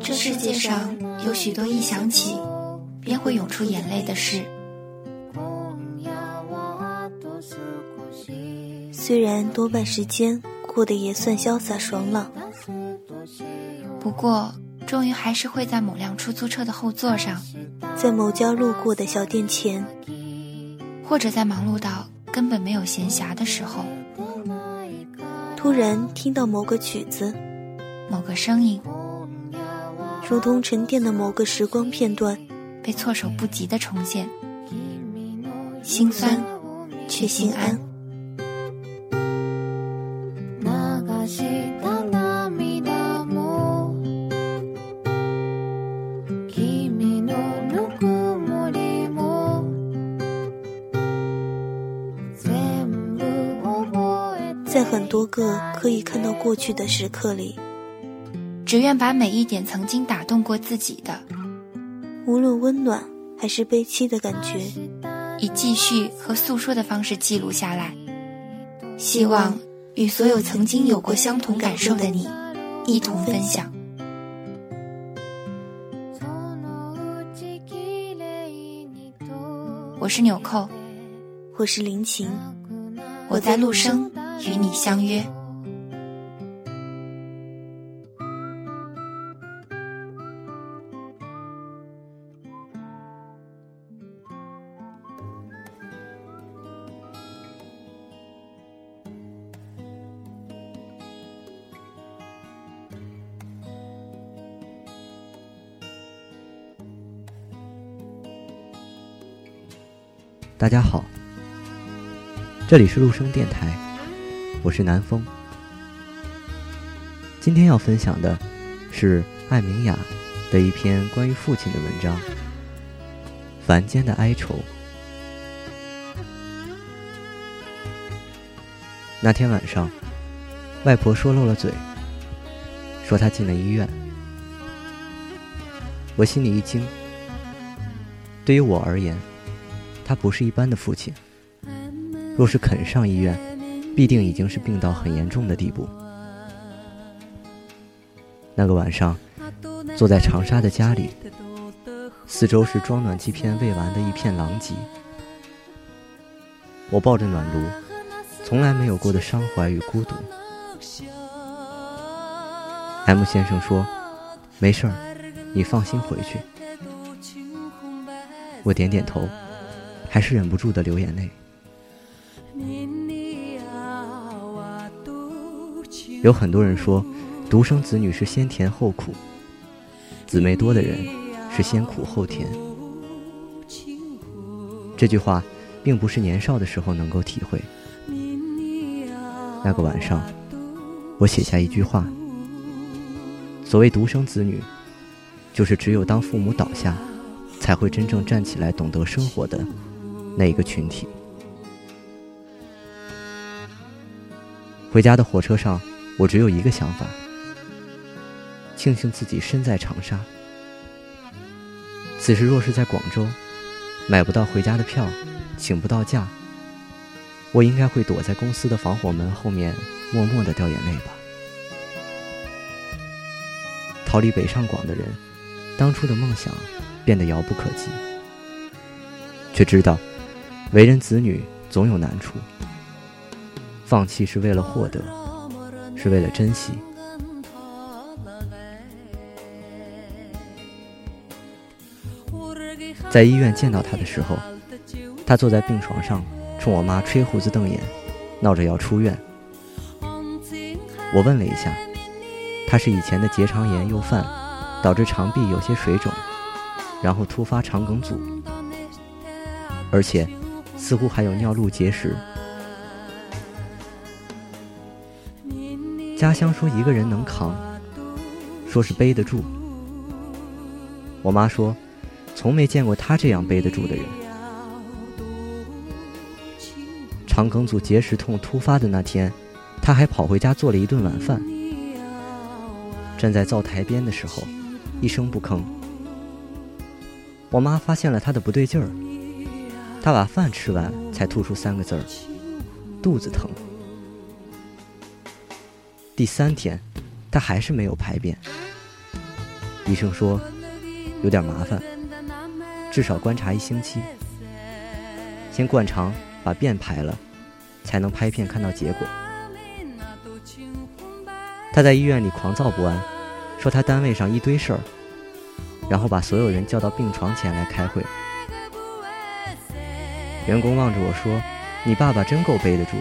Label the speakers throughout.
Speaker 1: 这世界上有许多一想起便会涌出眼泪的事。
Speaker 2: 虽然多半时间过得也算潇洒爽朗，
Speaker 1: 不过终于还是会在某辆出租车的后座上，
Speaker 2: 在某家路过的小店前，
Speaker 1: 或者在忙碌到根本没有闲暇的时候，
Speaker 2: 突然听到某个曲子、
Speaker 1: 某个声音，
Speaker 2: 如同沉淀的某个时光片段，
Speaker 1: 被措手不及的重现，心酸却心安。
Speaker 2: 过去的时刻里，
Speaker 1: 只愿把每一点曾经打动过自己的，
Speaker 2: 无论温暖还是悲戚的感觉，
Speaker 1: 以记叙和诉说的方式记录下来，希望与所有曾经有过相同感受的你一同分享。我是纽扣，
Speaker 2: 我是林晴，
Speaker 1: 我在陆生。与你相约。
Speaker 3: 大家好，这里是陆生电台。我是南风，今天要分享的是艾明雅的一篇关于父亲的文章《凡间的哀愁》。那天晚上，外婆说漏了嘴，说她进了医院。我心里一惊，对于我而言，他不是一般的父亲。若是肯上医院，必定已经是病到很严重的地步。那个晚上，坐在长沙的家里，四周是装暖气片未完的一片狼藉。我抱着暖炉，从来没有过的伤怀与孤独。M 先生说：“没事儿，你放心回去。”我点点头，还是忍不住的流眼泪。有很多人说，独生子女是先甜后苦，姊妹多的人是先苦后甜。这句话，并不是年少的时候能够体会。那个晚上，我写下一句话：所谓独生子女，就是只有当父母倒下，才会真正站起来，懂得生活的那一个群体。回家的火车上。我只有一个想法：庆幸自己身在长沙。此时若是在广州，买不到回家的票，请不到假，我应该会躲在公司的防火门后面，默默的掉眼泪吧。逃离北上广的人，当初的梦想变得遥不可及，却知道为人子女总有难处，放弃是为了获得。是为了珍惜。在医院见到他的时候，他坐在病床上，冲我妈吹胡子瞪眼，闹着要出院。我问了一下，他是以前的结肠炎又犯，导致肠壁有些水肿，然后突发肠梗阻，而且似乎还有尿路结石。家乡说一个人能扛，说是背得住。我妈说，从没见过他这样背得住的人。肠梗阻结石痛突发的那天，他还跑回家做了一顿晚饭。站在灶台边的时候，一声不吭。我妈发现了他的不对劲儿，他把饭吃完才吐出三个字儿：肚子疼。第三天，他还是没有排便。医生说，有点麻烦，至少观察一星期，先灌肠把便排了，才能拍片看到结果。他在医院里狂躁不安，说他单位上一堆事儿，然后把所有人叫到病床前来开会。员工望着我说：“你爸爸真够背得住，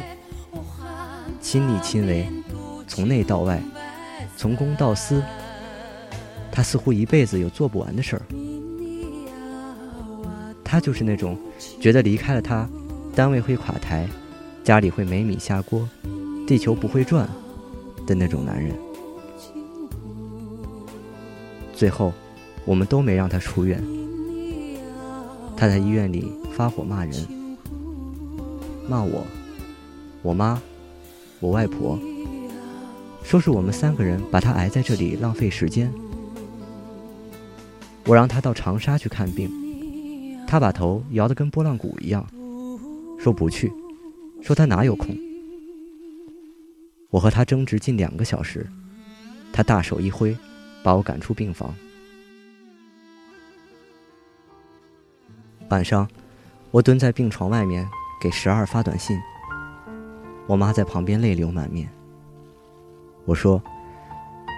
Speaker 3: 亲力亲为，从内到外，从公到私。”他似乎一辈子有做不完的事儿。他就是那种觉得离开了他，单位会垮台，家里会没米下锅，地球不会转的那种男人。最后，我们都没让他出院。他在医院里发火骂人，骂我、我妈、我外婆，说是我们三个人把他挨在这里浪费时间。我让他到长沙去看病，他把头摇得跟拨浪鼓一样，说不去，说他哪有空。我和他争执近两个小时，他大手一挥，把我赶出病房。晚上，我蹲在病床外面给十二发短信，我妈在旁边泪流满面。我说：“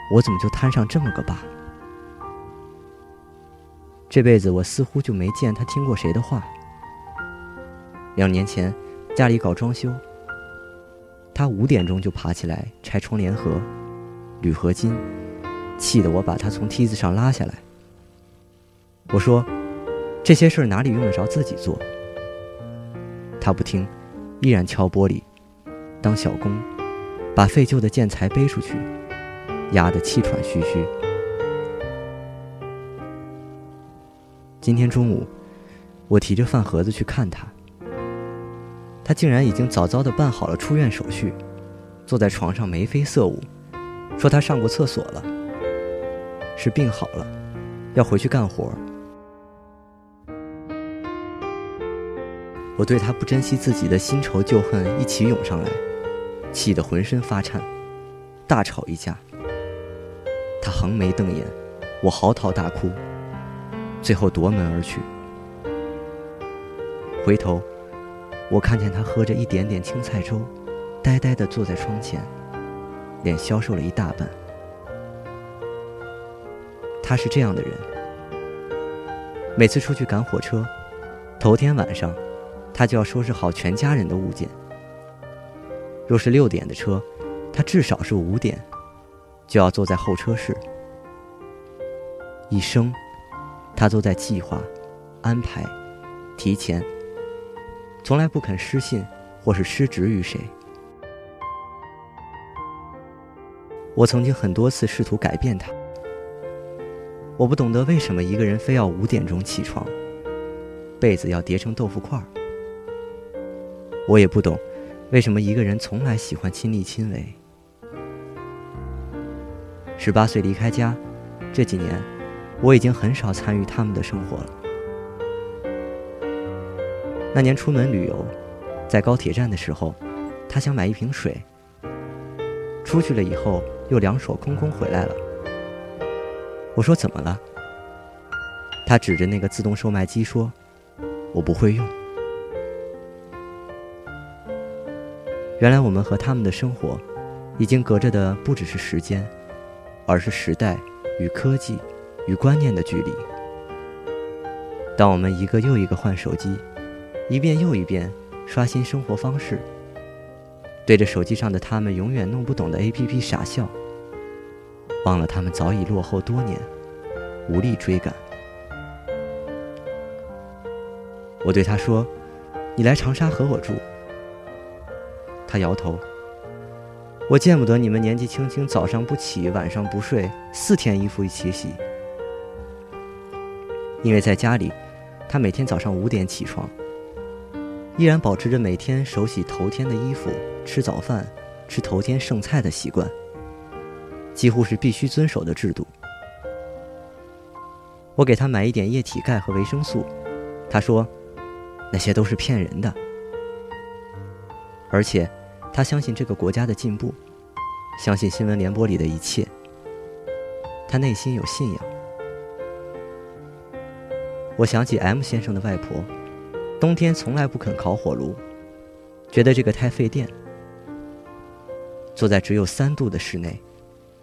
Speaker 3: 我怎么就摊上这么个爸？”这辈子我似乎就没见他听过谁的话。两年前，家里搞装修，他五点钟就爬起来拆窗帘盒、铝合金，气得我把他从梯子上拉下来。我说：“这些事儿哪里用得着自己做？”他不听，依然敲玻璃，当小工，把废旧的建材背出去，压得气喘吁吁。今天中午，我提着饭盒子去看他，他竟然已经早早的办好了出院手续，坐在床上眉飞色舞，说他上过厕所了，是病好了，要回去干活。我对他不珍惜自己的新仇旧恨一起涌上来，气得浑身发颤，大吵一架。他横眉瞪眼，我嚎啕大哭。最后夺门而去。回头，我看见他喝着一点点青菜粥，呆呆地坐在窗前，脸消瘦了一大半。他是这样的人：每次出去赶火车，头天晚上，他就要收拾好全家人的物件。若是六点的车，他至少是五点，就要坐在候车室，一生。他都在计划、安排、提前，从来不肯失信或是失职于谁。我曾经很多次试图改变他。我不懂得为什么一个人非要五点钟起床，被子要叠成豆腐块儿。我也不懂，为什么一个人从来喜欢亲力亲为。十八岁离开家，这几年。我已经很少参与他们的生活了。那年出门旅游，在高铁站的时候，他想买一瓶水。出去了以后，又两手空空回来了。我说怎么了？他指着那个自动售卖机说：“我不会用。”原来我们和他们的生活，已经隔着的不只是时间，而是时代与科技。与观念的距离。当我们一个又一个换手机，一遍又一遍刷新生活方式，对着手机上的他们永远弄不懂的 APP 傻笑，忘了他们早已落后多年，无力追赶。我对他说：“你来长沙和我住。”他摇头：“我见不得你们年纪轻轻早上不起，晚上不睡，四天衣服一起洗。”因为在家里，他每天早上五点起床，依然保持着每天手洗头天的衣服、吃早饭、吃头天剩菜的习惯，几乎是必须遵守的制度。我给他买一点液体钙和维生素，他说那些都是骗人的，而且他相信这个国家的进步，相信新闻联播里的一切。他内心有信仰。我想起 M 先生的外婆，冬天从来不肯烤火炉，觉得这个太费电。坐在只有三度的室内，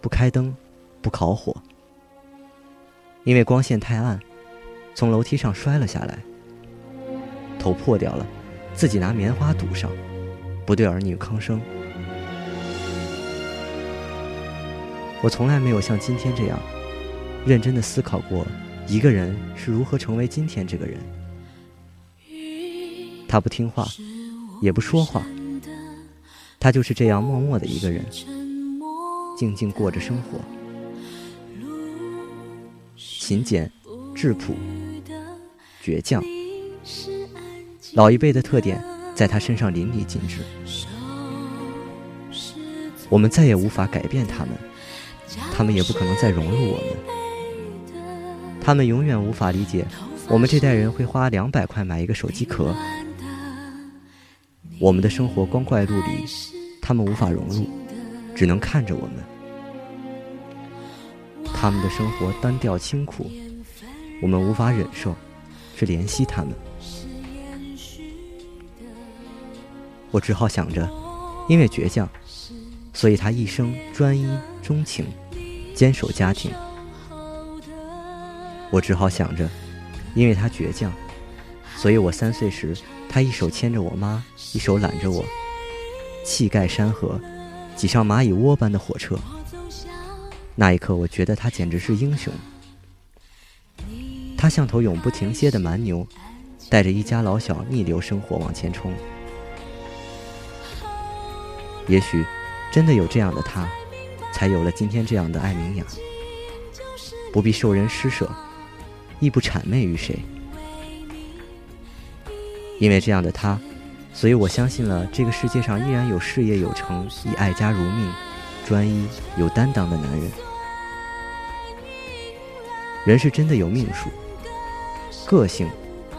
Speaker 3: 不开灯，不烤火，因为光线太暗，从楼梯上摔了下来，头破掉了，自己拿棉花堵上，不对儿女吭声。我从来没有像今天这样认真的思考过，一个人是如何成为今天这个人。他不听话，也不说话，他就是这样默默的一个人，静静过着生活，勤俭、质朴、倔强，老一辈的特点在他身上淋漓尽致。我们再也无法改变他们。他们也不可能再融入我们，他们永远无法理解我们这代人会花两百块买一个手机壳。我们的生活光怪陆离，他们无法融入，只能看着我们。他们的生活单调清苦，我们无法忍受，去怜惜他们。我只好想着，因为倔强，所以他一生专一钟情。坚守家庭，我只好想着，因为他倔强，所以我三岁时，他一手牵着我妈，一手揽着我，气盖山河，挤上蚂蚁窝般的火车。那一刻，我觉得他简直是英雄。他像头永不停歇的蛮牛，带着一家老小逆流生活往前冲。也许，真的有这样的他。才有了今天这样的艾明雅，不必受人施舍，亦不谄媚于谁。因为这样的他，所以我相信了这个世界上依然有事业有成、以爱家如命、专一有担当的男人。人是真的有命数，个性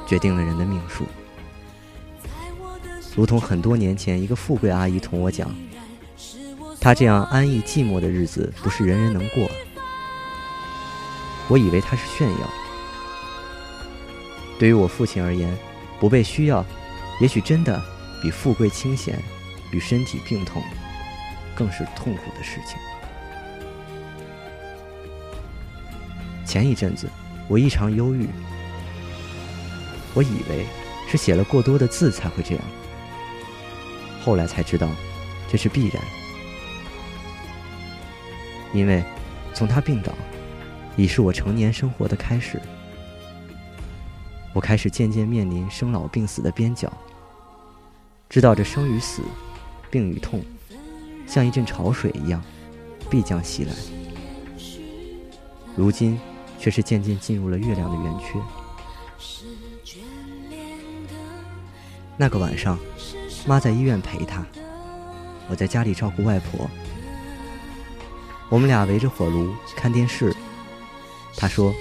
Speaker 3: 决定了人的命数。如同很多年前，一个富贵阿姨同我讲。她这样安逸寂寞的日子，不是人人能过。我以为她是炫耀。对于我父亲而言，不被需要，也许真的比富贵清闲与身体病痛更是痛苦的事情。前一阵子，我异常忧郁，我以为是写了过多的字才会这样，后来才知道，这是必然。因为，从他病倒，已是我成年生活的开始。我开始渐渐面临生老病死的边角，知道这生与死、病与痛，像一阵潮水一样，必将袭来。如今，却是渐渐进入了月亮的圆缺。那个晚上，妈在医院陪他，我在家里照顾外婆。我们俩围着火炉看电视，他说：“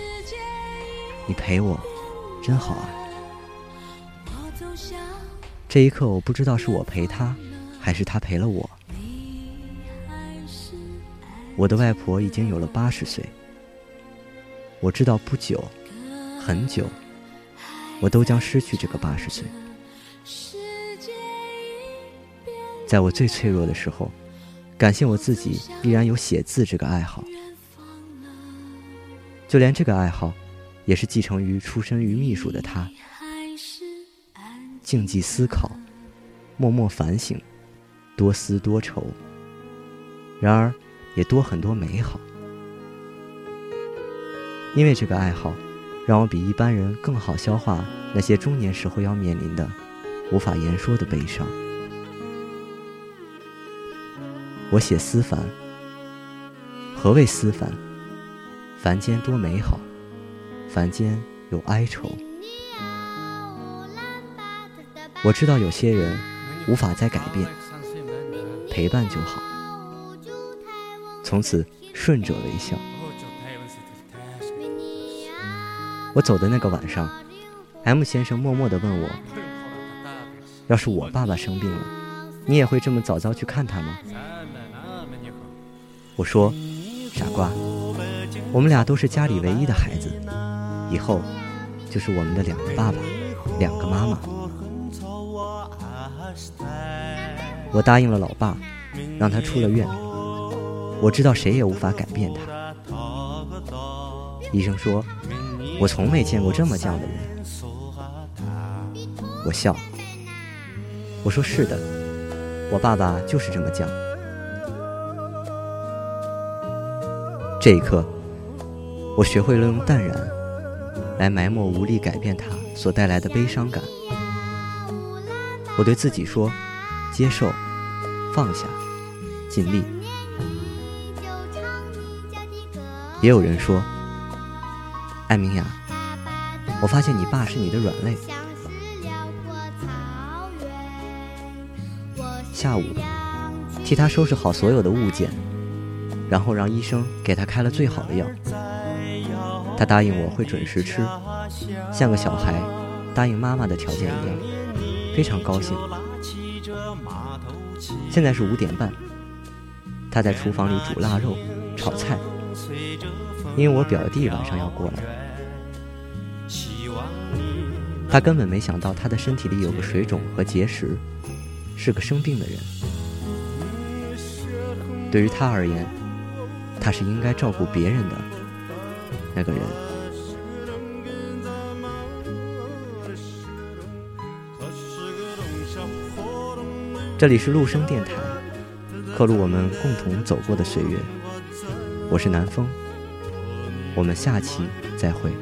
Speaker 3: 你陪我，真好啊。”这一刻，我不知道是我陪他，还是他陪了我。我的外婆已经有了八十岁，我知道不久，很久，我都将失去这个八十岁。在我最脆弱的时候。感谢我自己依然有写字这个爱好，就连这个爱好，也是继承于出身于秘书的他。静寂思考，默默反省，多思多愁。然而，也多很多美好。因为这个爱好，让我比一般人更好消化那些中年时候要面临的无法言说的悲伤。我写思凡，何谓思凡？凡间多美好，凡间有哀愁。我知道有些人无法再改变，陪伴就好。从此顺者为笑。我走的那个晚上，M 先生默默地问我：“要是我爸爸生病了，你也会这么早早去看他吗？”我说：“傻瓜，我们俩都是家里唯一的孩子，以后就是我们的两个爸爸，两个妈妈。”我答应了老爸，让他出了院。我知道谁也无法改变他。医生说：“我从没见过这么犟的人。”我笑。我说：“是的，我爸爸就是这么犟。”这一刻，我学会了用淡然来埋没无力改变它所带来的悲伤感。我对自己说：“接受，放下，尽力。”也有人说：“艾明雅，我发现你爸是你的软肋。”下午，替他收拾好所有的物件，然后让医生给他开了最好的药。他答应我会准时吃，像个小孩答应妈妈的条件一样，非常高兴。现在是五点半，他在厨房里煮腊肉、炒菜，因为我表弟晚上要过来。他根本没想到他的身体里有个水肿和结石。是个生病的人，对于他而言，他是应该照顾别人的那个人。这里是陆生电台，刻录我们共同走过的岁月。我是南风，我们下期再会。